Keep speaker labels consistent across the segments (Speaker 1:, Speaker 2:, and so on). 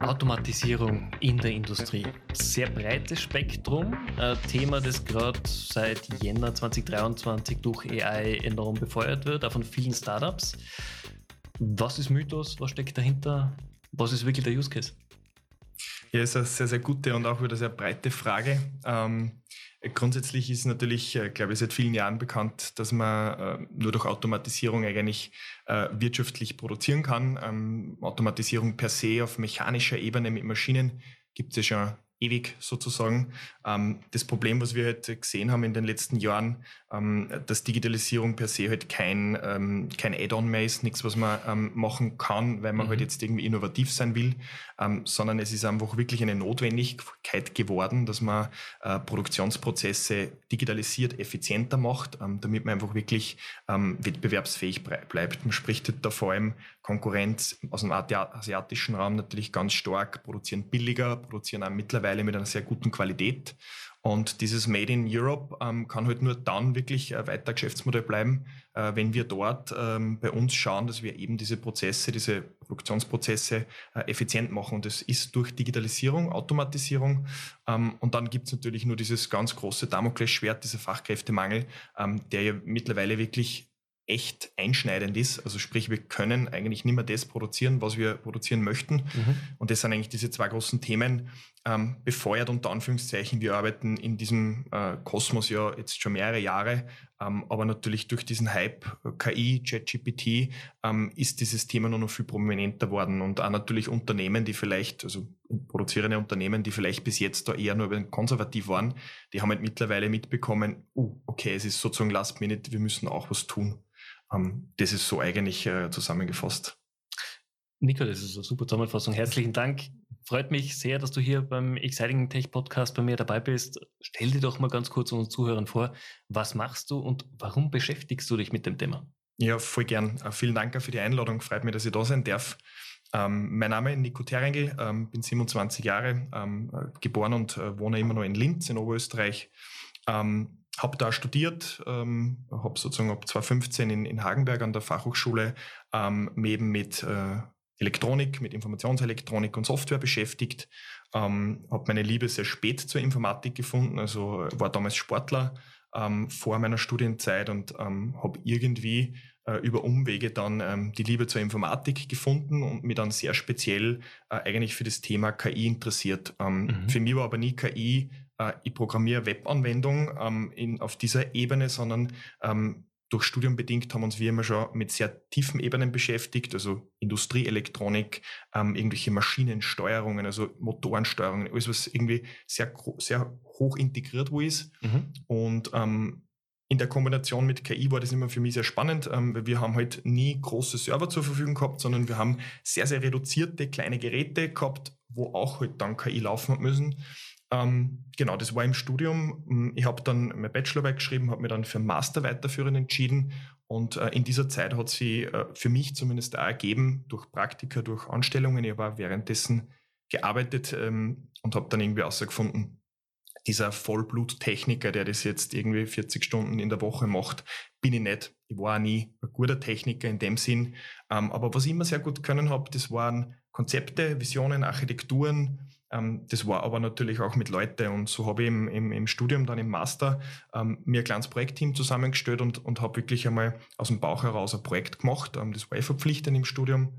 Speaker 1: Automatisierung in der Industrie. Sehr breites Spektrum. Ein Thema, das gerade seit Jänner 2023 durch AI enorm befeuert wird, auch von vielen Startups. Was ist Mythos? Was steckt dahinter? Was ist wirklich der Use Case?
Speaker 2: Ja, ist eine sehr, sehr gute und auch wieder sehr breite Frage. Ähm, grundsätzlich ist natürlich, äh, glaube ich, seit vielen Jahren bekannt, dass man äh, nur durch Automatisierung eigentlich äh, wirtschaftlich produzieren kann. Ähm, Automatisierung per se auf mechanischer Ebene mit Maschinen gibt es ja schon ewig sozusagen. Ähm, das Problem, was wir halt gesehen haben in den letzten Jahren, ähm, dass Digitalisierung per se halt kein, ähm, kein Add-on mehr ist, nichts, was man ähm, machen kann, weil man mhm. halt jetzt irgendwie innovativ sein will, ähm, sondern es ist einfach wirklich eine Notwendigkeit geworden, dass man äh, Produktionsprozesse digitalisiert, effizienter macht, ähm, damit man einfach wirklich wettbewerbsfähig bleibt. Man spricht halt da vor allem Konkurrenz aus dem asiatischen Raum natürlich ganz stark, produzieren billiger, produzieren auch mittlerweile mit einer sehr guten Qualität. Und dieses Made in Europe ähm, kann halt nur dann wirklich ein weiter Geschäftsmodell bleiben, äh, wenn wir dort ähm, bei uns schauen, dass wir eben diese Prozesse, diese Produktionsprozesse äh, effizient machen. Und das ist durch Digitalisierung, Automatisierung. Ähm, und dann gibt's natürlich nur dieses ganz große Damoklesschwert, dieser Fachkräftemangel, ähm, der ja mittlerweile wirklich echt einschneidend ist. Also sprich, wir können eigentlich nicht mehr das produzieren, was wir produzieren möchten. Mhm. Und das sind eigentlich diese zwei großen Themen, ähm, befeuert unter Anführungszeichen. Wir arbeiten in diesem äh, Kosmos ja jetzt schon mehrere Jahre, ähm, aber natürlich durch diesen Hype äh, KI, ChatGPT ähm, ist dieses Thema nur noch viel prominenter worden und auch natürlich Unternehmen, die vielleicht, also produzierende Unternehmen, die vielleicht bis jetzt da eher nur konservativ waren, die haben halt mittlerweile mitbekommen, uh, okay, es ist sozusagen Last Minute, wir müssen auch was tun. Ähm, das ist so eigentlich äh, zusammengefasst.
Speaker 1: Nico, das ist eine super Zusammenfassung. Herzlichen Dank. Freut mich sehr, dass du hier beim Exciting Tech Podcast bei mir dabei bist. Stell dir doch mal ganz kurz unseren Zuhörern vor, was machst du und warum beschäftigst du dich mit dem Thema?
Speaker 2: Ja, voll gern. Äh, vielen Dank für die Einladung. Freut mich, dass ich da sein darf. Ähm, mein Name ist Nico Terengel, ähm, bin 27 Jahre, ähm, äh, geboren und äh, wohne immer noch in Linz in Oberösterreich. Ähm, habe da studiert, ähm, habe sozusagen ab 2015 in, in Hagenberg an der Fachhochschule ähm, eben mit äh, Elektronik, mit Informationselektronik und Software beschäftigt. Ähm, habe meine Liebe sehr spät zur Informatik gefunden, also war damals Sportler ähm, vor meiner Studienzeit und ähm, habe irgendwie äh, über Umwege dann ähm, die Liebe zur Informatik gefunden und mich dann sehr speziell äh, eigentlich für das Thema KI interessiert. Ähm, mhm. Für mich war aber nie KI, äh, ich programmiere Webanwendung ähm, in, auf dieser Ebene, sondern ähm, durch Studium bedingt haben uns wir immer schon mit sehr tiefen Ebenen beschäftigt, also Industrieelektronik, ähm, irgendwelche Maschinensteuerungen, also Motorensteuerungen, alles was irgendwie sehr, sehr hoch integriert wo ist. Mhm. Und ähm, in der Kombination mit KI war das immer für mich sehr spannend, ähm, weil wir haben halt nie große Server zur Verfügung gehabt, sondern wir haben sehr, sehr reduzierte kleine Geräte gehabt, wo auch halt dann KI laufen müssen. Ähm, genau, das war im Studium. Mm, ich habe dann meine Bachelorarbeit geschrieben, habe mir dann für Master weiterführen entschieden und äh, in dieser Zeit hat sie äh, für mich zumindest auch ergeben, durch Praktika, durch Anstellungen. Ich habe währenddessen gearbeitet ähm, und habe dann irgendwie herausgefunden, dieser Vollbluttechniker, der das jetzt irgendwie 40 Stunden in der Woche macht, bin ich nicht. Ich war auch nie ein guter Techniker in dem Sinn. Ähm, aber was ich immer sehr gut können habe, das waren Konzepte, Visionen, Architekturen, das war aber natürlich auch mit Leuten und so habe ich im, im, im Studium, dann im Master, ähm, mir ein kleines Projektteam zusammengestellt und, und habe wirklich einmal aus dem Bauch heraus ein Projekt gemacht. Ähm, das war eh verpflichtend im Studium.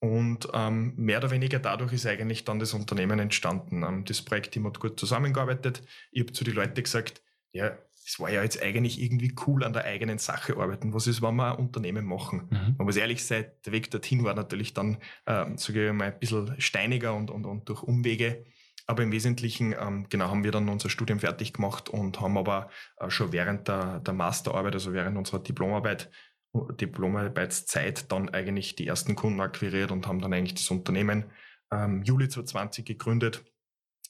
Speaker 2: Und ähm, mehr oder weniger dadurch ist eigentlich dann das Unternehmen entstanden. Ähm, das Projektteam hat gut zusammengearbeitet. Ich habe zu den Leuten gesagt, ja, es war ja jetzt eigentlich irgendwie cool an der eigenen Sache arbeiten. Was ist, wenn wir ein Unternehmen machen? Mhm. Man muss ehrlich sein, der Weg dorthin war natürlich dann, ähm, sage ich mal, ein bisschen steiniger und, und, und durch Umwege. Aber im Wesentlichen, ähm, genau, haben wir dann unser Studium fertig gemacht und haben aber äh, schon während der, der Masterarbeit, also während unserer Diplomarbeit, Diplomarbeitszeit dann eigentlich die ersten Kunden akquiriert und haben dann eigentlich das Unternehmen ähm, Juli 2020 gegründet,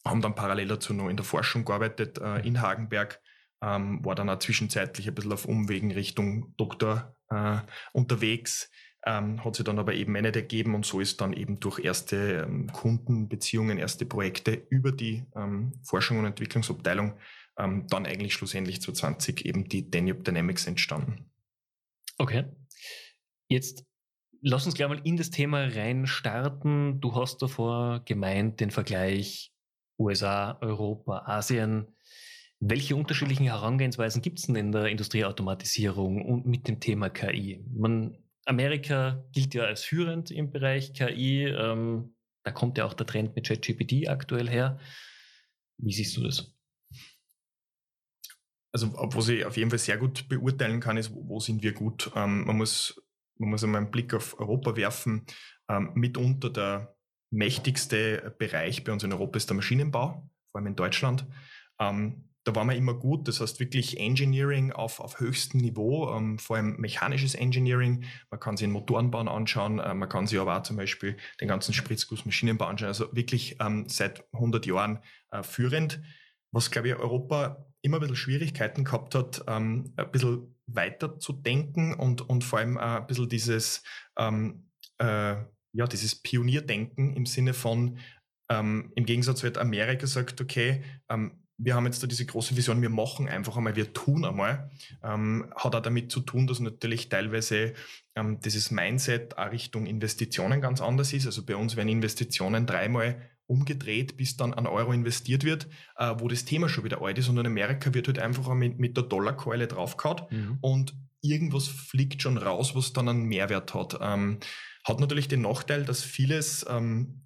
Speaker 2: haben dann parallel dazu noch in der Forschung gearbeitet äh, in Hagenberg ähm, war dann auch zwischenzeitlich ein bisschen auf Umwegen Richtung Doktor äh, unterwegs, ähm, hat sich dann aber eben nicht ergeben und so ist dann eben durch erste ähm, Kundenbeziehungen, erste Projekte über die ähm, Forschung und Entwicklungsabteilung ähm, dann eigentlich schlussendlich 2020 eben die Danube Dynamics entstanden.
Speaker 1: Okay. Jetzt lass uns gleich mal in das Thema rein starten. Du hast davor gemeint, den Vergleich USA, Europa, Asien. Welche unterschiedlichen Herangehensweisen gibt es denn in der Industrieautomatisierung und mit dem Thema KI? Man, Amerika gilt ja als führend im Bereich KI. Ähm, da kommt ja auch der Trend mit ChatGPT aktuell her. Wie siehst du das?
Speaker 2: Also, was ich auf jeden Fall sehr gut beurteilen kann, ist, wo sind wir gut. Ähm, man, muss, man muss einmal einen Blick auf Europa werfen. Ähm, mitunter der mächtigste Bereich bei uns in Europa ist der Maschinenbau, vor allem in Deutschland. Ähm, da war man immer gut. Das heißt wirklich Engineering auf, auf höchstem Niveau, ähm, vor allem mechanisches Engineering. Man kann sich den Motorenbau anschauen, äh, man kann sich aber auch zum Beispiel den ganzen Spritzgussmaschinenbau anschauen. Also wirklich ähm, seit 100 Jahren äh, führend. Was, glaube ich, Europa immer ein bisschen Schwierigkeiten gehabt hat, ähm, ein bisschen weiter zu denken und, und vor allem äh, ein bisschen dieses, ähm, äh, ja, dieses Pionierdenken im Sinne von, ähm, im Gegensatz wird Amerika sagt, okay, ähm, wir haben jetzt da diese große Vision, wir machen einfach einmal, wir tun einmal. Ähm, hat auch damit zu tun, dass natürlich teilweise ähm, dieses Mindset auch Richtung Investitionen ganz anders ist. Also bei uns werden Investitionen dreimal umgedreht, bis dann ein Euro investiert wird, äh, wo das Thema schon wieder alt ist. Und in Amerika wird halt einfach mit, mit der Dollarkeule draufgehauen mhm. und irgendwas fliegt schon raus, was dann einen Mehrwert hat. Ähm, hat natürlich den Nachteil, dass vieles ähm,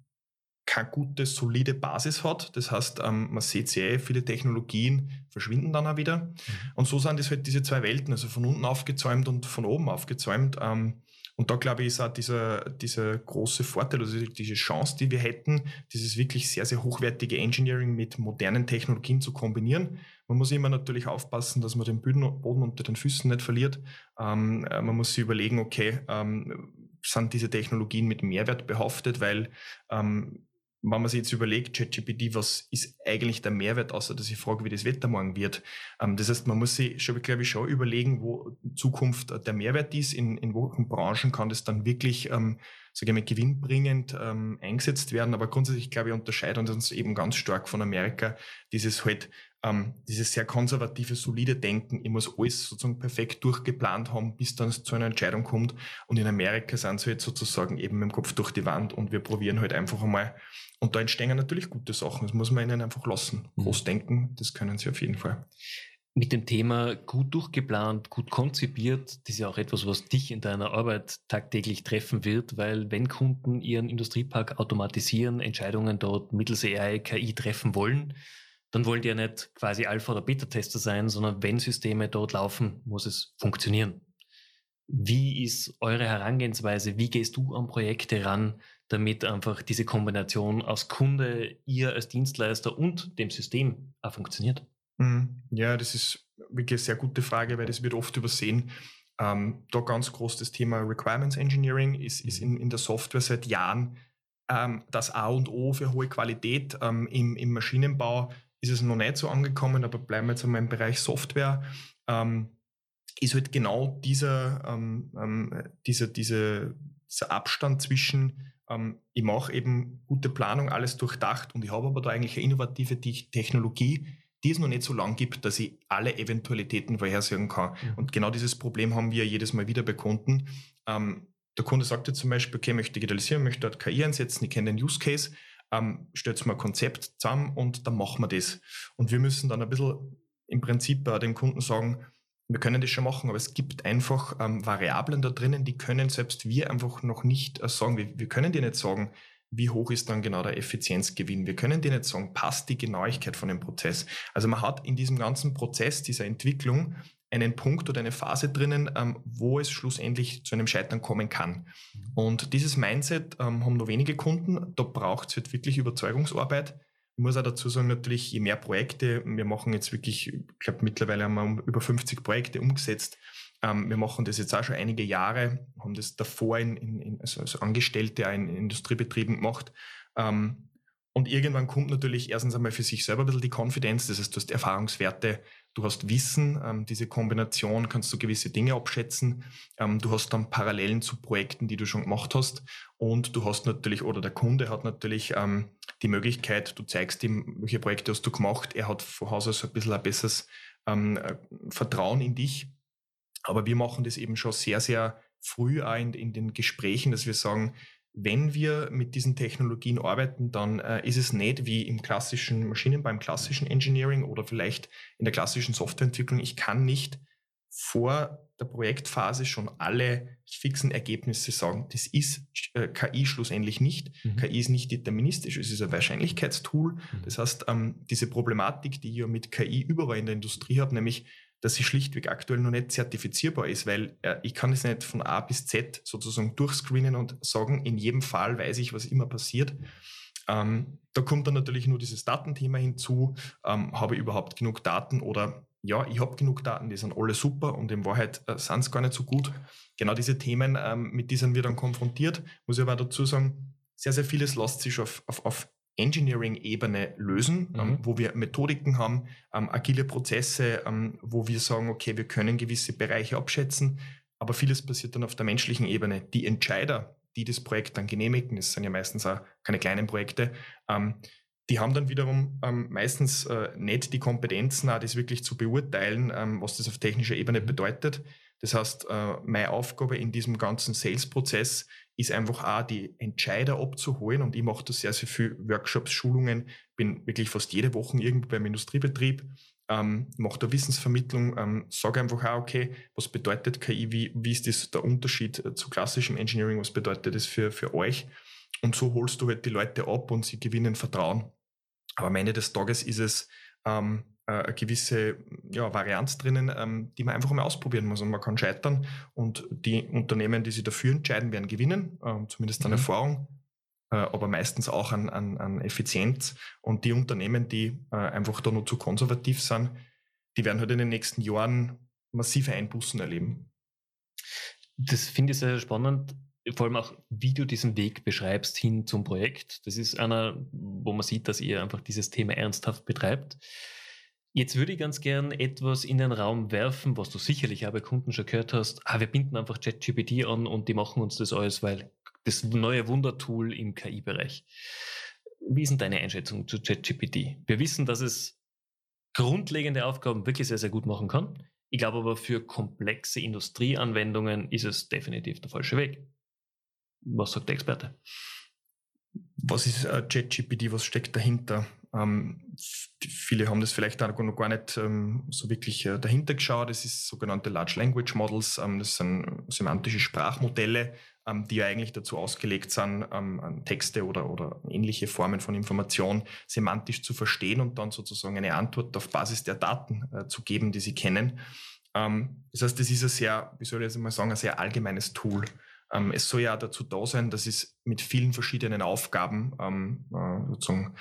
Speaker 2: keine gute, solide Basis hat. Das heißt, ähm, man sieht sehr, viele Technologien verschwinden dann auch wieder. Mhm. Und so sind es halt diese zwei Welten, also von unten aufgezäumt und von oben aufgezäumt. Ähm, und da glaube ich, ist auch dieser, dieser große Vorteil, also diese Chance, die wir hätten, dieses wirklich sehr, sehr hochwertige Engineering mit modernen Technologien zu kombinieren. Man muss immer natürlich aufpassen, dass man den Boden unter den Füßen nicht verliert. Ähm, äh, man muss sich überlegen, okay, ähm, sind diese Technologien mit Mehrwert behaftet, weil ähm, wenn man sich jetzt überlegt, ChatGPT, was ist eigentlich der Mehrwert, außer dass ich frage, wie das Wetter morgen wird? Ähm, das heißt, man muss sich, schon, glaube ich, schon überlegen, wo Zukunft der Mehrwert ist, in, in welchen Branchen kann das dann wirklich, ähm, sage ich mal, gewinnbringend ähm, eingesetzt werden. Aber grundsätzlich, glaube ich, unterscheiden uns eben ganz stark von Amerika dieses halt ähm, dieses sehr konservative, solide Denken, ich muss alles sozusagen perfekt durchgeplant haben, bis dann es zu einer Entscheidung kommt. Und in Amerika sind sie jetzt sozusagen eben mit dem Kopf durch die Wand und wir probieren halt einfach einmal. Und da entstehen natürlich gute Sachen. Das muss man ihnen einfach lassen. Mhm. Groß denken, das können sie auf jeden Fall.
Speaker 1: Mit dem Thema gut durchgeplant, gut konzipiert, das ist ja auch etwas, was dich in deiner Arbeit tagtäglich treffen wird, weil wenn Kunden ihren Industriepark automatisieren, Entscheidungen dort mittels AI, KI treffen wollen, dann wollen die ja nicht quasi Alpha- oder Beta-Tester sein, sondern wenn Systeme dort laufen, muss es funktionieren. Wie ist eure Herangehensweise? Wie gehst du an Projekte ran, damit einfach diese Kombination aus Kunde, ihr als Dienstleister und dem System auch funktioniert?
Speaker 2: Mhm. Ja, das ist wirklich eine sehr gute Frage, weil das wird oft übersehen. Ähm, da ganz groß das Thema Requirements Engineering ist, ist in, in der Software seit Jahren ähm, das A und O für hohe Qualität ähm, im, im Maschinenbau ist es noch nicht so angekommen, aber bleiben wir jetzt einmal im Bereich Software. Ähm, ist halt genau dieser, ähm, ähm, dieser, dieser, dieser Abstand zwischen, ähm, ich mache eben gute Planung, alles durchdacht und ich habe aber da eigentlich eine innovative Technologie, die es noch nicht so lang gibt, dass ich alle Eventualitäten vorhersagen kann. Mhm. Und genau dieses Problem haben wir jedes Mal wieder bei Kunden. Ähm, der Kunde sagt jetzt zum Beispiel, okay, ich möchte digitalisieren, möchte dort KI einsetzen, ich kenne den Use Case, ähm, stellt mal ein Konzept zusammen und dann machen wir das. Und wir müssen dann ein bisschen im Prinzip bei dem Kunden sagen, wir können das schon machen, aber es gibt einfach ähm, Variablen da drinnen, die können selbst wir einfach noch nicht äh, sagen. Wir, wir können dir nicht sagen, wie hoch ist dann genau der Effizienzgewinn. Wir können dir nicht sagen, passt die Genauigkeit von dem Prozess. Also man hat in diesem ganzen Prozess dieser Entwicklung einen Punkt oder eine Phase drinnen, ähm, wo es schlussendlich zu einem Scheitern kommen kann. Mhm. Und dieses Mindset ähm, haben nur wenige Kunden. Da braucht es halt wirklich Überzeugungsarbeit. Ich muss auch dazu sagen, natürlich, je mehr Projekte, wir machen jetzt wirklich, ich glaube, mittlerweile haben wir über 50 Projekte umgesetzt. Ähm, wir machen das jetzt auch schon einige Jahre, haben das davor in, in, in also als Angestellte in Industriebetrieben gemacht. Ähm, und irgendwann kommt natürlich erstens einmal für sich selber ein bisschen die Konfidenz, das heißt, du hast Erfahrungswerte, du hast Wissen, ähm, diese Kombination kannst du gewisse Dinge abschätzen, ähm, du hast dann Parallelen zu Projekten, die du schon gemacht hast. Und du hast natürlich, oder der Kunde hat natürlich ähm, die Möglichkeit, du zeigst ihm, welche Projekte hast du gemacht, er hat von Haus aus ein bisschen ein besseres ähm, äh, Vertrauen in dich, aber wir machen das eben schon sehr, sehr früh auch in, in den Gesprächen, dass wir sagen, wenn wir mit diesen Technologien arbeiten, dann äh, ist es nicht wie im klassischen Maschinenbau, im klassischen Engineering oder vielleicht in der klassischen Softwareentwicklung. Ich kann nicht vor der Projektphase schon alle fixen Ergebnisse sagen. Das ist äh, KI schlussendlich nicht. Mhm. KI ist nicht deterministisch, es ist ein Wahrscheinlichkeitstool. Mhm. Das heißt, ähm, diese Problematik, die ich mit KI überall in der Industrie habe, nämlich dass sie schlichtweg aktuell noch nicht zertifizierbar ist, weil äh, ich kann es nicht von A bis Z sozusagen durchscreenen und sagen, in jedem Fall weiß ich, was immer passiert. Ähm, da kommt dann natürlich nur dieses Datenthema hinzu. Ähm, habe ich überhaupt genug Daten oder ja, ich habe genug Daten, die sind alle super und in Wahrheit äh, sind es gar nicht so gut. Genau diese Themen, ähm, mit denen wir dann konfrontiert, muss ich aber dazu sagen, sehr, sehr vieles lässt sich auf, auf, auf Engineering-Ebene lösen, ähm, mhm. ähm, wo wir Methodiken haben, ähm, agile Prozesse, ähm, wo wir sagen, okay, wir können gewisse Bereiche abschätzen, aber vieles passiert dann auf der menschlichen Ebene. Die Entscheider, die das Projekt dann genehmigen, das sind ja meistens auch keine kleinen Projekte, ähm, die haben dann wiederum ähm, meistens äh, nicht die Kompetenzen, auch das wirklich zu beurteilen, was das auf technischer Ebene mhm. bedeutet. Das heißt, äh, meine Aufgabe in diesem ganzen Sales-Prozess ist einfach auch die Entscheider abzuholen und ich mache da sehr, sehr viel Workshops, Schulungen, bin wirklich fast jede Woche irgendwo beim Industriebetrieb, ähm, mache da Wissensvermittlung, ähm, sage einfach auch, okay, was bedeutet KI, wie, wie ist das der Unterschied äh, zu klassischem Engineering, was bedeutet das für, für euch? Und so holst du halt die Leute ab und sie gewinnen Vertrauen. Aber am Ende des Tages ist es ähm, äh, eine gewisse ja, Varianz drinnen, ähm, die man einfach mal ausprobieren muss. Und man kann scheitern und die Unternehmen, die sich dafür entscheiden, werden gewinnen, ähm, zumindest an mhm. Erfahrung, äh, aber meistens auch an, an, an Effizienz. Und die Unternehmen, die äh, einfach da nur zu konservativ sind, die werden halt in den nächsten Jahren massive Einbußen erleben.
Speaker 1: Das finde ich sehr spannend vor allem auch, wie du diesen Weg beschreibst hin zum Projekt. Das ist einer, wo man sieht, dass ihr einfach dieses Thema ernsthaft betreibt. Jetzt würde ich ganz gern etwas in den Raum werfen, was du sicherlich auch bei Kunden schon gehört hast. Ah, wir binden einfach ChatGPT an und die machen uns das alles, weil das neue Wundertool im KI-Bereich. Wie ist denn deine Einschätzung zu ChatGPT? Wir wissen, dass es grundlegende Aufgaben wirklich sehr, sehr gut machen kann. Ich glaube aber, für komplexe Industrieanwendungen ist es definitiv der falsche Weg. Was sagt der Experte?
Speaker 2: Was ist äh, ChatGPT? Was steckt dahinter? Ähm, viele haben das vielleicht auch noch gar nicht ähm, so wirklich äh, dahinter geschaut. Das ist sogenannte Large Language Models. Ähm, das sind semantische Sprachmodelle, ähm, die ja eigentlich dazu ausgelegt sind, ähm, Texte oder, oder ähnliche Formen von Information semantisch zu verstehen und dann sozusagen eine Antwort auf Basis der Daten äh, zu geben, die sie kennen. Ähm, das heißt, das ist ein sehr, wie soll ich jetzt mal sagen, ein sehr allgemeines Tool. Es soll ja dazu da sein, dass es mit vielen verschiedenen Aufgaben ähm, äh, sozusagen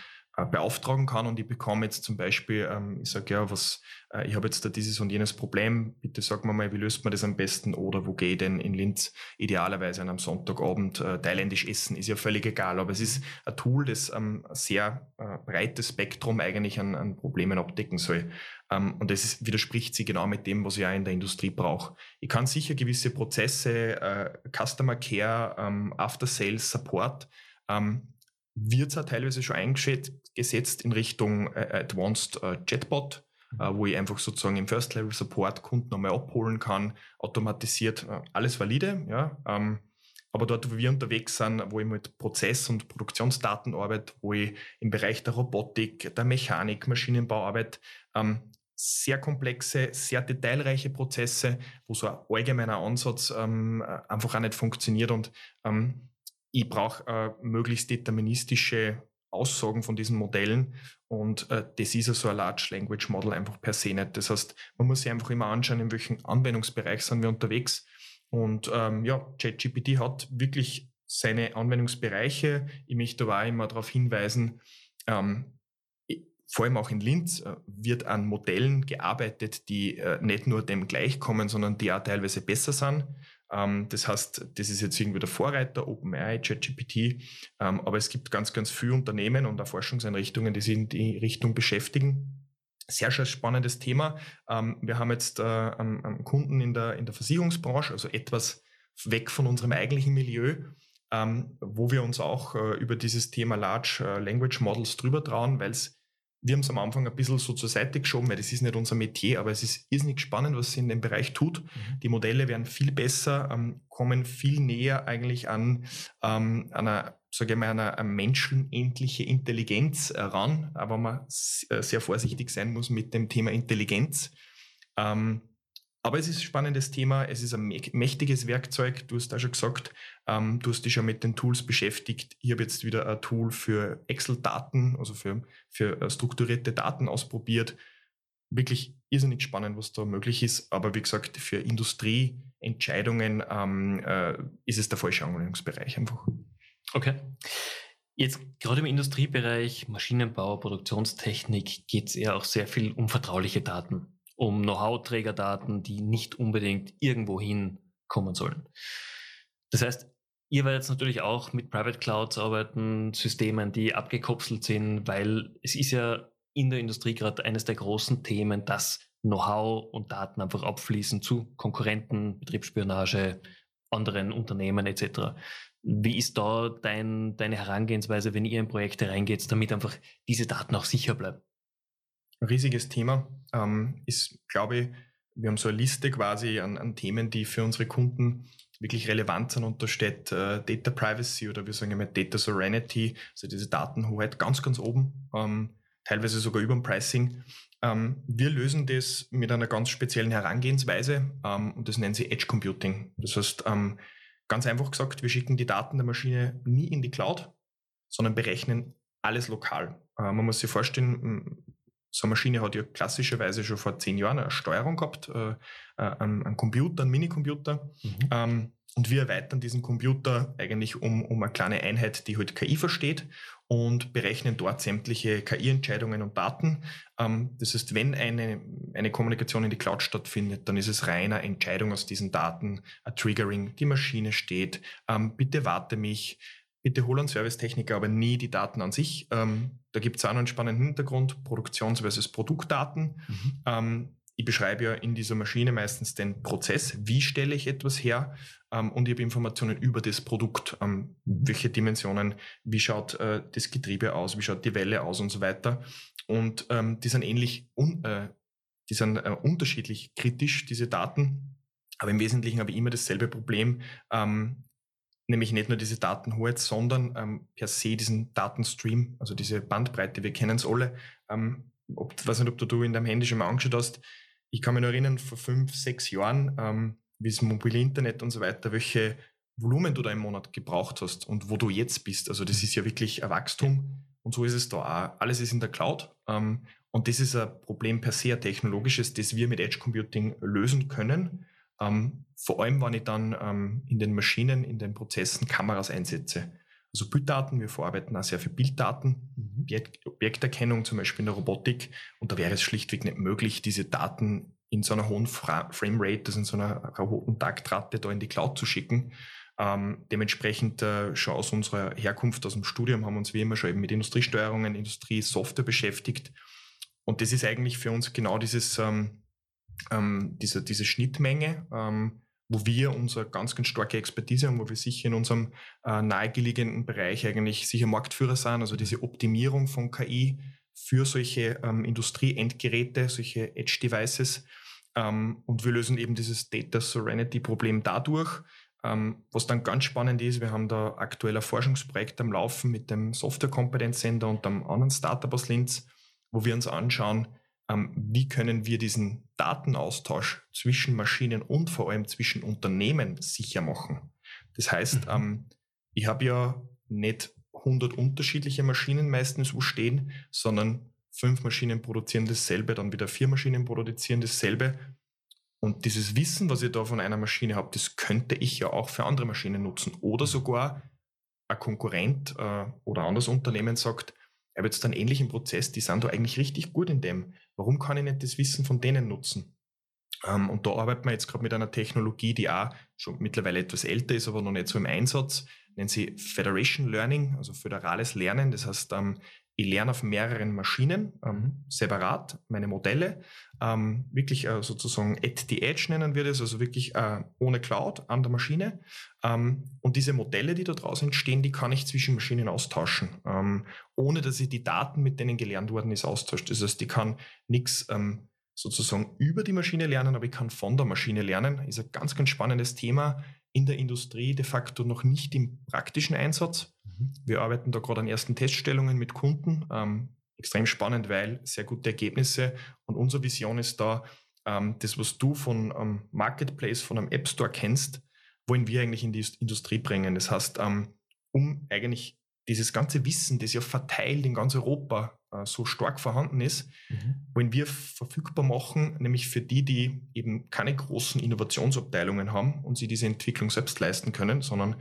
Speaker 2: beauftragen kann und ich bekomme jetzt zum Beispiel, ähm, ich sage ja, was, äh, ich habe jetzt da dieses und jenes Problem, bitte sag mir mal, wie löst man das am besten oder wo gehe ich denn in Linz idealerweise an einem Sonntagabend äh, thailändisch essen, ist ja völlig egal, aber es ist ein Tool, das ähm, ein sehr äh, breites Spektrum eigentlich an, an Problemen abdecken soll. Ähm, und das ist, widerspricht sie genau mit dem, was ich auch in der Industrie brauche. Ich kann sicher gewisse Prozesse, äh, Customer Care, ähm, After Sales Support, ähm, wird es teilweise schon eingesetzt in Richtung äh, Advanced äh, Chatbot, äh, wo ich einfach sozusagen im First Level Support Kunden nochmal abholen kann, automatisiert, alles valide, ja. Ähm, aber dort, wo wir unterwegs sind, wo ich mit Prozess- und Produktionsdaten arbeite, wo ich im Bereich der Robotik, der Mechanik, Maschinenbau arbeite, ähm, sehr komplexe, sehr detailreiche Prozesse, wo so ein allgemeiner Ansatz ähm, einfach auch nicht funktioniert und ich brauche äh, möglichst deterministische Aussagen von diesen Modellen und äh, das ist ja so ein Large Language Model einfach per se nicht. Das heißt, man muss sich einfach immer anschauen, in welchem Anwendungsbereich sind wir unterwegs und ähm, ja, ChatGPT hat wirklich seine Anwendungsbereiche. Ich möchte aber auch immer darauf hinweisen, ähm, vor allem auch in Linz äh, wird an Modellen gearbeitet, die äh, nicht nur dem gleichkommen, sondern die auch teilweise besser sind. Ähm, das heißt, das ist jetzt irgendwie der Vorreiter, OpenAI, ChatGPT, ähm, aber es gibt ganz, ganz viele Unternehmen und auch Forschungseinrichtungen, die sich in die Richtung beschäftigen. Sehr, sehr spannendes Thema. Ähm, wir haben jetzt äh, einen Kunden in der, in der Versicherungsbranche, also etwas weg von unserem eigentlichen Milieu, wo wir uns auch äh, über dieses Thema Large äh, Language Models drüber trauen, weil es wir haben es am Anfang ein bisschen so zur Seite geschoben, weil das ist nicht unser Metier, aber es ist irrsinnig spannend, was sie in dem Bereich tut. Mhm. Die Modelle werden viel besser, ähm, kommen viel näher eigentlich an ähm, einer, sage ich mal, einer, einer menschenähnliche Intelligenz ran, aber man äh, sehr vorsichtig sein muss mit dem Thema Intelligenz. Ähm, aber es ist ein spannendes Thema, es ist ein mächtiges Werkzeug. Du hast da schon gesagt, ähm, du hast dich schon mit den Tools beschäftigt. Ich habe jetzt wieder ein Tool für Excel-Daten, also für, für äh, strukturierte Daten ausprobiert. Wirklich irrsinnig spannend, was da möglich ist. Aber wie gesagt, für Industrieentscheidungen ähm, äh, ist es der falsche Anwendungsbereich einfach.
Speaker 1: Okay. Jetzt gerade im Industriebereich, Maschinenbau, Produktionstechnik geht es eher auch sehr viel um vertrauliche Daten um Know-how-Trägerdaten, die nicht unbedingt irgendwo hinkommen sollen. Das heißt, ihr werdet natürlich auch mit Private Clouds arbeiten, Systemen, die abgekapselt sind, weil es ist ja in der Industrie gerade eines der großen Themen, dass Know-how und Daten einfach abfließen zu Konkurrenten, Betriebsspionage, anderen Unternehmen etc. Wie ist da dein, deine Herangehensweise, wenn ihr in Projekte reingeht, damit einfach diese Daten auch sicher bleiben?
Speaker 2: Riesiges Thema. Ähm, ist, glaube ich, wir haben so eine Liste quasi an, an, Themen, die für unsere Kunden wirklich relevant sind und da steht äh, Data Privacy oder wir sagen immer Data Sovereignty, also diese Datenhoheit ganz, ganz oben, ähm, teilweise sogar über dem Pricing. Ähm, wir lösen das mit einer ganz speziellen Herangehensweise ähm, und das nennen sie Edge Computing. Das heißt, ähm, ganz einfach gesagt, wir schicken die Daten der Maschine nie in die Cloud, sondern berechnen alles lokal. Äh, man muss sich vorstellen, so eine Maschine hat ja klassischerweise schon vor zehn Jahren eine Steuerung gehabt, äh, äh, einen, Computer, einen Minicomputer. Mhm. Ähm, und wir erweitern diesen Computer eigentlich um, um eine kleine Einheit, die halt KI versteht und berechnen dort sämtliche KI-Entscheidungen und Daten. Ähm, das heißt, wenn eine, eine Kommunikation in die Cloud stattfindet, dann ist es reiner Entscheidung aus diesen Daten, ein Triggering, die Maschine steht, ähm, bitte warte mich, bitte hol einen Servicetechniker, aber nie die Daten an sich. Ähm, da gibt es auch noch einen spannenden Hintergrund, Produktions- versus Produktdaten. Mhm. Ähm, ich beschreibe ja in dieser Maschine meistens den Prozess, wie stelle ich etwas her ähm, und ich habe Informationen über das Produkt, ähm, welche Dimensionen, wie schaut äh, das Getriebe aus, wie schaut die Welle aus und so weiter. Und ähm, die sind ähnlich, un, äh, die sind äh, unterschiedlich kritisch, diese Daten. Aber im Wesentlichen habe ich immer dasselbe Problem. Ähm, nämlich nicht nur diese Datenhoheit, sondern ähm, per se diesen Datenstream, also diese Bandbreite. Wir kennen es alle. Ähm, ob, weiß nicht, ob du, du in deinem Handy schon mal angeschaut hast. Ich kann mich noch erinnern, vor fünf, sechs Jahren, ähm, wie es mobile Internet und so weiter, welche Volumen du da im Monat gebraucht hast und wo du jetzt bist. Also das ist ja wirklich ein Wachstum. Und so ist es da auch. Alles ist in der Cloud. Ähm, und das ist ein Problem per se, ein technologisches, das wir mit Edge Computing lösen können. Ähm, vor allem, wenn ich dann ähm, in den Maschinen, in den Prozessen Kameras einsetze. Also Bilddaten, wir verarbeiten auch sehr viel Bilddaten, mhm. Objekterkennung zum Beispiel in der Robotik. Und da wäre es schlichtweg nicht möglich, diese Daten in so einer hohen Fra Framerate, also in so einer hohen Taktrate da in die Cloud zu schicken. Ähm, dementsprechend äh, schon aus unserer Herkunft, aus dem Studium, haben wir uns wie immer schon eben mit Industriesteuerungen, Industriesoftware beschäftigt. Und das ist eigentlich für uns genau dieses, ähm, ähm, diese, diese Schnittmenge, ähm, wo wir unsere ganz, ganz starke Expertise haben, wo wir sicher in unserem äh, nahegelegenen Bereich eigentlich sicher Marktführer sind, also diese Optimierung von KI für solche ähm, Industrie-Endgeräte, solche Edge-Devices. Ähm, und wir lösen eben dieses Data Sovereignty-Problem dadurch. Ähm, was dann ganz spannend ist, wir haben da aktuell ein Forschungsprojekt am Laufen mit dem Software Competence Center und einem anderen Startup aus Linz, wo wir uns anschauen, wie können wir diesen Datenaustausch zwischen Maschinen und vor allem zwischen Unternehmen sicher machen. Das heißt, mhm. ähm, ich habe ja nicht 100 unterschiedliche Maschinen meistens wo stehen, sondern fünf Maschinen produzieren dasselbe, dann wieder vier Maschinen produzieren dasselbe. Und dieses Wissen, was ich da von einer Maschine habe, das könnte ich ja auch für andere Maschinen nutzen. Oder sogar ein Konkurrent äh, oder ein anderes Unternehmen sagt, er wird jetzt einen ähnlichen Prozess, die sind da eigentlich richtig gut in dem. Warum kann ich nicht das Wissen von denen nutzen? Ähm, und da arbeiten wir jetzt gerade mit einer Technologie, die auch schon mittlerweile etwas älter ist, aber noch nicht so im Einsatz. Nennen sie Federation Learning, also föderales Lernen. Das heißt, ähm, ich lerne auf mehreren Maschinen ähm,
Speaker 1: Mhm.
Speaker 2: separat meine Modelle, ähm, wirklich äh, sozusagen at the edge nennen wir das, also wirklich äh, ohne Cloud an der Maschine. Ähm, und diese Modelle, die da draußen entstehen, die kann ich zwischen Maschinen austauschen, ähm, ohne dass ich die Daten, mit denen gelernt worden ist, austausche. Das heißt, ich kann nichts ähm, sozusagen über die Maschine lernen, aber ich kann von der Maschine lernen. Ist ein ganz, ganz spannendes Thema in der Industrie, de facto noch nicht im praktischen Einsatz. Wir arbeiten da gerade an ersten Teststellungen mit Kunden. Ähm, extrem spannend, weil sehr gute Ergebnisse. Und unsere Vision ist da, ähm, das, was du von einem Marketplace, von einem App Store kennst, wollen wir eigentlich in die Industrie bringen. Das heißt, ähm, um eigentlich dieses ganze Wissen, das ja verteilt in ganz Europa äh, so stark vorhanden ist,
Speaker 1: Mhm.
Speaker 2: wollen wir verfügbar machen, nämlich für die, die eben keine großen Innovationsabteilungen haben und sie diese Entwicklung selbst leisten können, sondern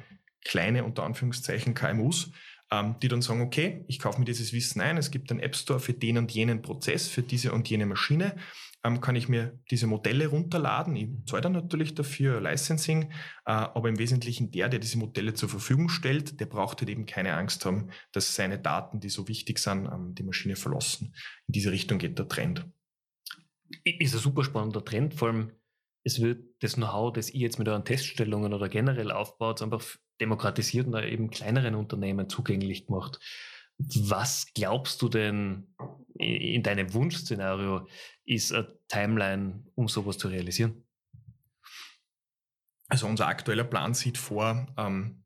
Speaker 2: kleine, unter Anführungszeichen, KMUs, ähm, die dann sagen, okay, ich kaufe mir dieses Wissen ein, es gibt einen App Store für den und jenen Prozess, für diese und jene Maschine, ähm, kann ich mir diese Modelle runterladen. Ich zahle dann natürlich dafür Licensing, äh, aber im Wesentlichen der, der diese Modelle zur Verfügung stellt, der braucht halt eben keine Angst haben, dass seine Daten, die so wichtig sind, ähm, die Maschine verlassen. In diese Richtung geht der Trend.
Speaker 1: Ist ein super spannender Trend, vor allem es wird das Know-how, das ihr jetzt mit euren Teststellungen oder generell aufbaut, einfach demokratisiert und eben kleineren Unternehmen zugänglich gemacht. Was glaubst du denn in deinem Wunschszenario ist eine Timeline, um sowas zu realisieren?
Speaker 2: Also unser aktueller Plan sieht vor, ähm,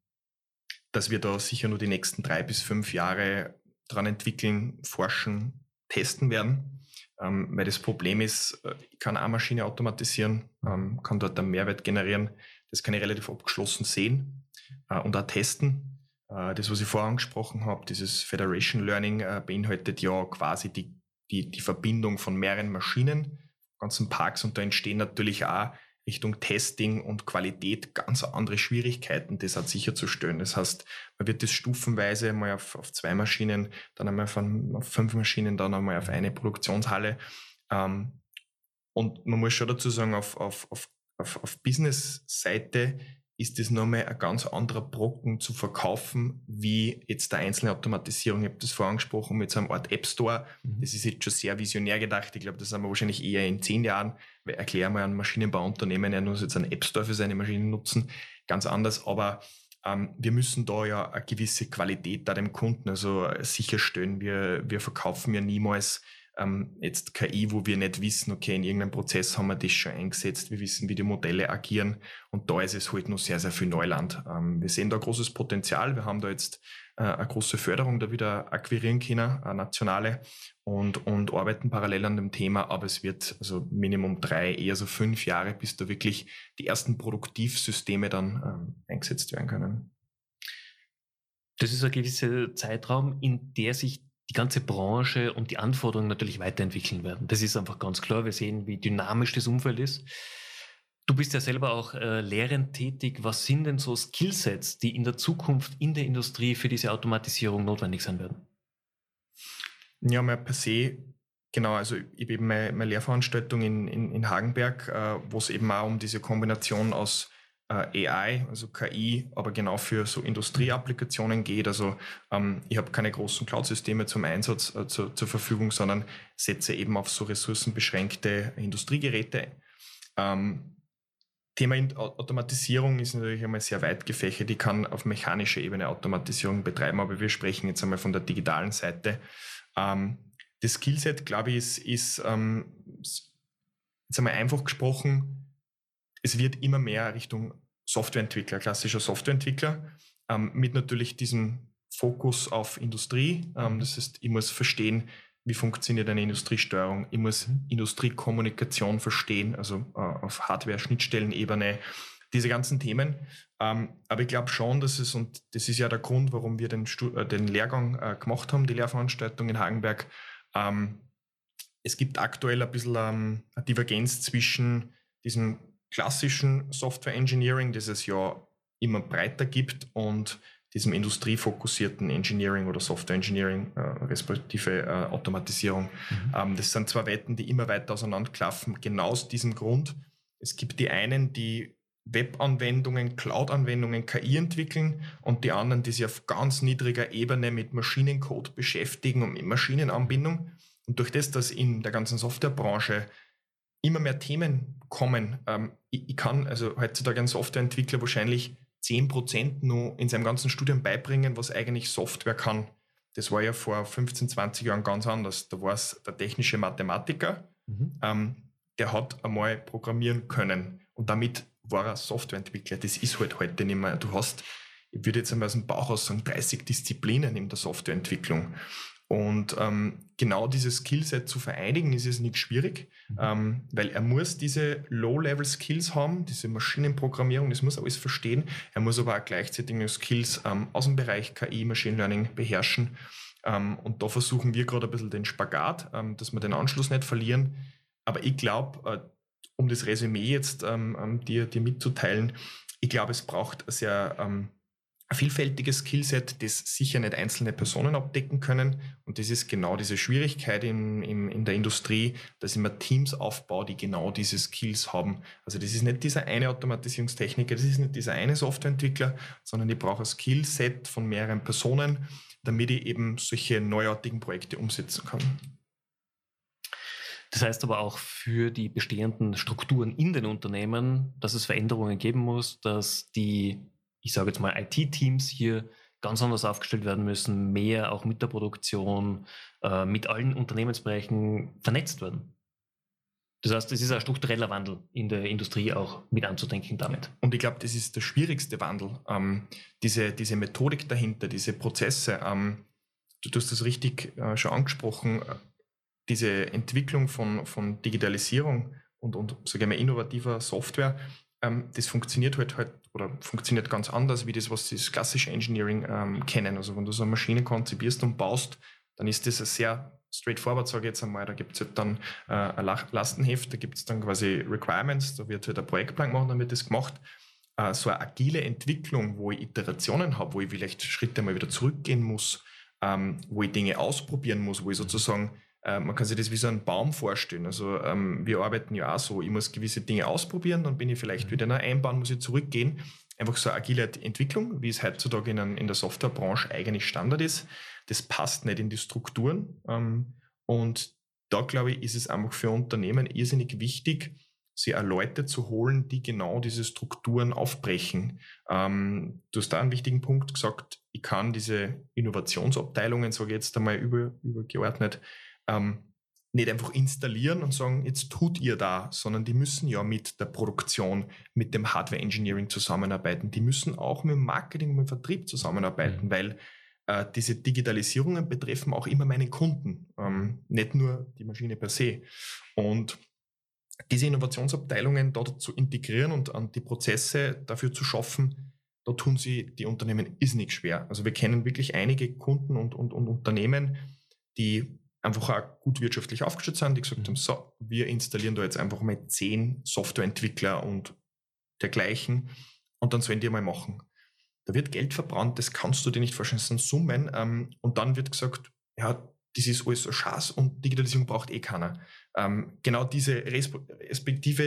Speaker 2: dass wir da sicher nur die nächsten drei bis fünf Jahre dran entwickeln, forschen, testen werden. Ähm, weil das Problem ist, äh, ich kann eine Maschine automatisieren, ähm, kann dort einen Mehrwert generieren. Das kann ich relativ abgeschlossen sehen äh, und auch testen. Äh, das, was ich vorher angesprochen habe, dieses Federation Learning äh, beinhaltet ja quasi die, die, die Verbindung von mehreren Maschinen, ganzen Parks und da entstehen natürlich auch Richtung Testing und Qualität ganz andere Schwierigkeiten, das hat sicherzustellen. Das heißt, man wird das stufenweise mal auf, auf zwei Maschinen, dann einmal von, auf fünf Maschinen, dann einmal auf eine Produktionshalle. Ähm, und man muss schon dazu sagen, auf, auf, auf, auf, auf Business-Seite ist das nochmal ein ganz anderer Brocken zu verkaufen, wie jetzt der einzelne Automatisierung. Ich habe das vorher angesprochen mit so einem Art App Store. Das ist jetzt schon sehr visionär gedacht. Ich glaube, das haben wir wahrscheinlich eher in zehn Jahren. Weil Erklär mal einem Maschinenbauunternehmen, er muss jetzt einen App Store für seine Maschinen nutzen. Ganz anders. Aber ähm, wir müssen da ja eine gewisse Qualität da dem Kunden also sicherstellen. Wir, wir verkaufen ja niemals ähm, jetzt KI, wo wir nicht wissen, okay, in irgendeinem Prozess haben wir das schon eingesetzt, wir wissen, wie die Modelle agieren und da ist es halt noch sehr, sehr viel Neuland. Ähm, wir sehen da großes Potenzial, wir haben da jetzt äh, eine große Förderung da wieder akquirieren können, eine nationale und, und arbeiten parallel an dem Thema, aber es wird also Minimum drei, eher so fünf Jahre, bis da wirklich die ersten Produktivsysteme dann ähm, eingesetzt werden können.
Speaker 1: Das ist ein gewisser Zeitraum, in der sich die ganze Branche und die Anforderungen natürlich weiterentwickeln werden. Das ist einfach ganz klar. Wir sehen, wie dynamisch das Umfeld ist. Du bist ja selber auch äh, lehrend tätig. Was sind denn so Skillsets, die in der Zukunft in der Industrie für diese Automatisierung notwendig sein werden?
Speaker 2: Ja, mal per se, genau, also ich habe eben meine, meine Lehrveranstaltung in, in, in Hagenberg, äh, wo es eben auch um diese Kombination aus AI, also KI, aber genau für so Industrieapplikationen geht. Also ähm, ich habe keine großen Cloud-Systeme zum Einsatz äh, zu, zur Verfügung, sondern setze eben auf so ressourcenbeschränkte Industriegeräte. Ähm, Thema Automatisierung ist natürlich einmal sehr weit gefächert. Ich kann auf mechanischer Ebene Automatisierung betreiben, aber wir sprechen jetzt einmal von der digitalen Seite. Ähm, das Skillset, glaube ich, ist, ist ähm, jetzt einmal einfach gesprochen, es wird immer mehr Richtung Softwareentwickler, klassischer Softwareentwickler, ähm, mit natürlich diesem Fokus auf Industrie. Ähm, das heißt, ich muss verstehen, wie funktioniert eine Industriesteuerung. Ich muss mhm. Industriekommunikation verstehen, also äh, auf Hardware-Schnittstellenebene, diese ganzen Themen. Ähm, aber ich glaube schon, dass es, und das ist ja der Grund, warum wir den, Stu äh, den Lehrgang äh, gemacht haben, die Lehrveranstaltung in Hagenberg. Ähm, es gibt aktuell ein bisschen ähm, eine Divergenz zwischen diesem klassischen Software Engineering, das es ja immer breiter gibt, und diesem industriefokussierten Engineering oder Software Engineering, äh, respektive äh, Automatisierung. Mhm. Ähm, das sind zwei Welten, die immer weiter auseinanderklaffen, genau aus diesem Grund. Es gibt die einen, die Web-Anwendungen, Cloud-Anwendungen, KI entwickeln und die anderen, die sich auf ganz niedriger Ebene mit Maschinencode beschäftigen und mit Maschinenanbindung. Und durch das, dass in der ganzen Softwarebranche immer mehr Themen kommen, ähm, ich, ich, kann also heutzutage ein Softwareentwickler wahrscheinlich 10% nur in seinem ganzen Studium beibringen, was eigentlich Software kann. Das war ja vor 15, 20 Jahren ganz anders. Da war es der technische Mathematiker, mhm. ähm, der hat einmal programmieren können und damit war er Softwareentwickler. Das ist halt heute nicht mehr. Du hast, ich würde jetzt einmal aus dem Bauch aus sagen, 30 Disziplinen in der Softwareentwicklung. Und ähm, genau dieses Skillset zu vereinigen, ist es nicht schwierig, mhm. ähm, weil er muss diese Low-Level-Skills haben, diese Maschinenprogrammierung, das muss er alles verstehen. Er muss aber auch gleichzeitig Skills ähm, aus dem Bereich KI, Machine Learning beherrschen. Ähm, und da versuchen wir gerade ein bisschen den Spagat, ähm, dass wir den Anschluss nicht verlieren. Aber ich glaube, äh, um das Resümee jetzt ähm, dir, dir mitzuteilen, ich glaube, es braucht sehr vielfältiges Skillset, das sicher nicht einzelne Personen abdecken können. Und das ist genau diese Schwierigkeit in, in, in der Industrie, dass immer Teams aufbauen, die genau diese Skills haben. Also das ist nicht dieser eine Automatisierungstechniker, das ist nicht dieser eine Softwareentwickler, sondern ich brauche ein Skillset von mehreren Personen, damit ich eben solche neuartigen Projekte umsetzen kann.
Speaker 1: Das heißt aber auch für die bestehenden Strukturen in den Unternehmen, dass es Veränderungen geben muss, dass die ich sage jetzt mal, IT-Teams hier ganz anders aufgestellt werden müssen, mehr auch mit der Produktion, äh, mit allen Unternehmensbereichen vernetzt werden. Das heißt, es ist ein struktureller Wandel in der Industrie auch mit anzudenken damit.
Speaker 2: Und ich glaube, das ist der schwierigste Wandel. Ähm, diese, diese Methodik dahinter, diese Prozesse. Ähm, du, du, hast das richtig äh, schon angesprochen. Diese Entwicklung von, von Digitalisierung und, und sage ich mal, innovativer Software, ähm, das funktioniert halt halt oder funktioniert ganz anders wie das, was das klassische Engineering ähm, kennen. Also wenn du so eine Maschine konzipierst und baust, dann ist das sehr straightforward, sage ich jetzt einmal. Da gibt es halt dann äh, ein Lastenheft, da gibt es dann quasi Requirements, da wird halt ein Projektplan gemacht, dann wird das gemacht. Äh, so eine agile Entwicklung, wo ich Iterationen habe, wo ich vielleicht Schritte mal wieder zurückgehen muss, ähm, wo ich Dinge ausprobieren muss, wo ich sozusagen äh, man kann sich das wie so einen Baum vorstellen. Also ähm, wir arbeiten ja auch so, ich muss gewisse Dinge ausprobieren, dann bin ich vielleicht mhm. wieder in einbauen, muss ich zurückgehen. Einfach so eine agile Entwicklung, wie es heutzutage in, in der Softwarebranche eigentlich Standard ist. Das passt nicht in die Strukturen. Ähm, und da, glaube ich, ist es einfach für Unternehmen irrsinnig wichtig, sie auch Leute zu holen, die genau diese Strukturen aufbrechen. Ähm, du hast da einen wichtigen Punkt gesagt, ich kann diese Innovationsabteilungen, sage ich jetzt einmal über, übergeordnet, ähm, nicht einfach installieren und sagen, jetzt tut ihr da, sondern die müssen ja mit der Produktion, mit dem Hardware Engineering zusammenarbeiten. Die müssen auch mit dem Marketing und mit dem Vertrieb zusammenarbeiten, mhm. weil äh, diese Digitalisierungen betreffen auch immer meine Kunden, ähm, nicht nur die Maschine per se. Und diese Innovationsabteilungen dort zu integrieren und an die Prozesse dafür zu schaffen, da tun sie die Unternehmen ist nicht schwer. Also wir kennen wirklich einige Kunden und, und, und Unternehmen, die einfach auch gut wirtschaftlich aufgestellt sind, die gesagt mhm. haben, so, wir installieren da jetzt einfach mal zehn Softwareentwickler und dergleichen und dann sollen die mal machen. Da wird Geld verbrannt, das kannst du dir nicht vorstellen, das sind Summen ähm, und dann wird gesagt, ja, das ist alles so Schaß und Digitalisierung braucht eh keiner. Ähm, genau diese Respektive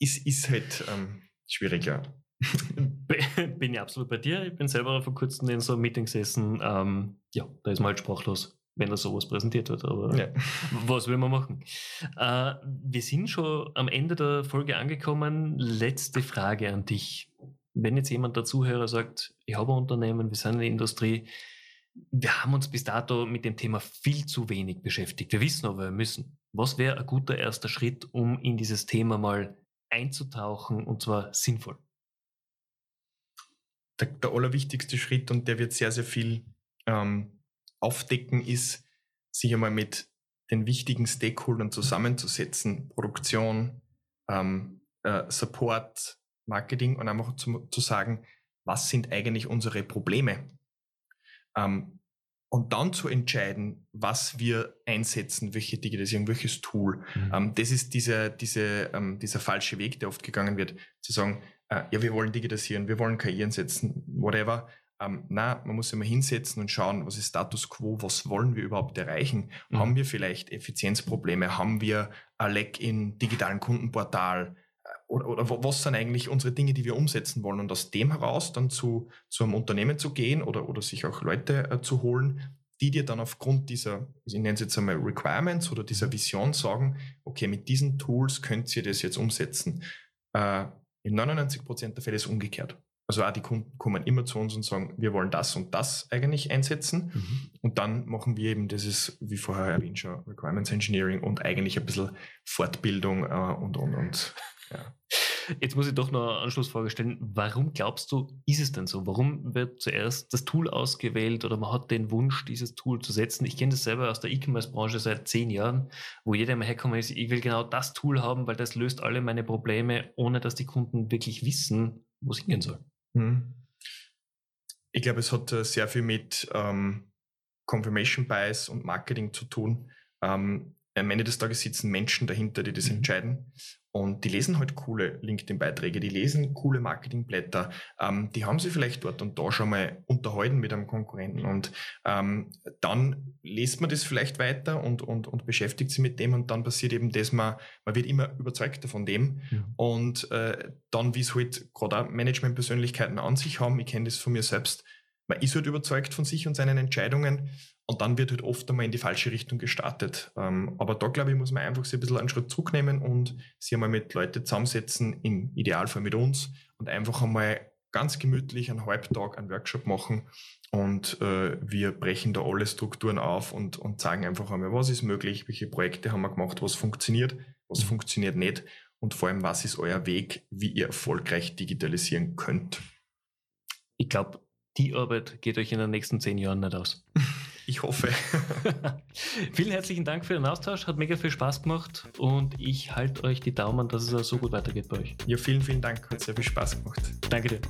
Speaker 2: ist, ist halt ähm, schwierig, ja.
Speaker 1: bin ich absolut bei dir. Ich bin selber vor kurzem in so einem Meeting gesessen. Ähm, ja, da ist man halt sprachlos wenn da sowas präsentiert wird. Aber ja. was will man machen? Äh, wir sind schon am Ende der Folge angekommen. Letzte Frage an dich. Wenn jetzt jemand der Zuhörer sagt, ich habe ein Unternehmen, wir sind in der Industrie, wir haben uns bis dato mit dem Thema viel zu wenig beschäftigt. Wir wissen aber, wir müssen. Was wäre ein guter erster Schritt, um in dieses Thema mal einzutauchen und zwar sinnvoll?
Speaker 2: Der, der allerwichtigste Schritt und der wird sehr, sehr viel ähm, aufdecken, ist, sich einmal mit den wichtigen Stakeholdern zusammenzusetzen, Produktion, ähm, äh, Support, Marketing und einfach zu, zu, sagen, was sind eigentlich unsere Probleme? Ähm, und dann zu entscheiden, was wir einsetzen, welche Digitalisierung, welches Tool. Mhm. Ähm, das ist dieser, diese, ähm, dieser falsche Weg, der oft gegangen wird, zu sagen, äh, ja, wir wollen digitalisieren, wir wollen KI einsetzen, whatever. Ähm, na, man muss mal hinsetzen und schauen, was ist Status quo, was wollen wir überhaupt erreichen? Mhm. Haben wir vielleicht Effizienzprobleme? Haben wir ein Leck in digitalen Kundenportal? oder, oder was sind eigentlich unsere Dinge, die wir umsetzen wollen und aus dem heraus dann zu, zu einem Unternehmen zu gehen oder, oder sich auch Leute äh, zu holen, die dir dann aufgrund dieser, ich nenne es jetzt einmal Requirements oder dieser Vision sagen, okay, mit diesen Tools könnt ihr das jetzt umsetzen. Äh, in 99 Prozent der Fälle ist es umgekehrt. Also auch die Kunden kommen immer zu uns und sagen, wir wollen das und das eigentlich einsetzen. Mhm. Und dann machen wir eben, das ist, wie vorher erwähnt schon, Requirements Engineering und eigentlich ein bisschen Fortbildung äh, und, und, und. Ja.
Speaker 1: Jetzt muss ich doch noch eine Anschlussfrage stellen. Warum glaubst du, ist es denn so? Warum wird zuerst das Tool ausgewählt oder man hat den Wunsch, dieses Tool zu setzen? Ich kenne das selber aus der E-Commerce-Branche seit zehn Jahren, wo jeder immer herkommt ist, ich will genau das Tool haben, weil das löst alle meine Probleme, ohne dass die Kunden wirklich wissen, wo es hingehen soll. Hm.
Speaker 2: Ich glaube, es hat äh, sehr viel mit ähm, Confirmation Bias und Marketing zu tun. Ähm, am Ende des Tages sitzen Menschen dahinter, die das mhm. entscheiden. Und die lesen halt coole LinkedIn-Beiträge, die lesen coole Marketingblätter, ähm, die haben sie vielleicht dort und da schon mal unterhalten mit einem Konkurrenten. Und ähm, dann liest man das vielleicht weiter und, und, und beschäftigt sich mit dem und dann passiert eben das, man, man wird immer überzeugter von dem. Ja. und äh, dann, wie es halt gerade auch Management-Persönlichkeiten an sich haben, ich kenne das von mir selbst, man ist halt überzeugt von sich und seinen Entscheidungen und dann wird halt oft einmal in die falsche Richtung gestartet. Ähm, aber da, glaube ich, muss man einfach sich ein bisschen einen Schritt zurücknehmen und sich einmal mit Leuten zusammensetzen, im Idealfall mit uns und einfach einmal ganz gemütlich einen Halbtag einen Workshop machen und äh, wir brechen da alle Strukturen auf und, und sagen einfach einmal, was ist möglich, welche Projekte haben wir gemacht, was funktioniert, was mhm. funktioniert nicht und vor allem, was ist euer Weg, wie ihr erfolgreich digitalisieren könnt.
Speaker 1: Ich glaube, die Arbeit geht euch in den nächsten zehn Jahren nicht aus.
Speaker 2: Ich hoffe.
Speaker 1: Vielen herzlichen Dank für den Austausch, hat mega viel Spaß gemacht und ich halte euch die Daumen, dass es so gut weitergeht bei euch.
Speaker 2: Ja, vielen, vielen Dank, hat sehr viel Spaß gemacht.
Speaker 1: Danke dir.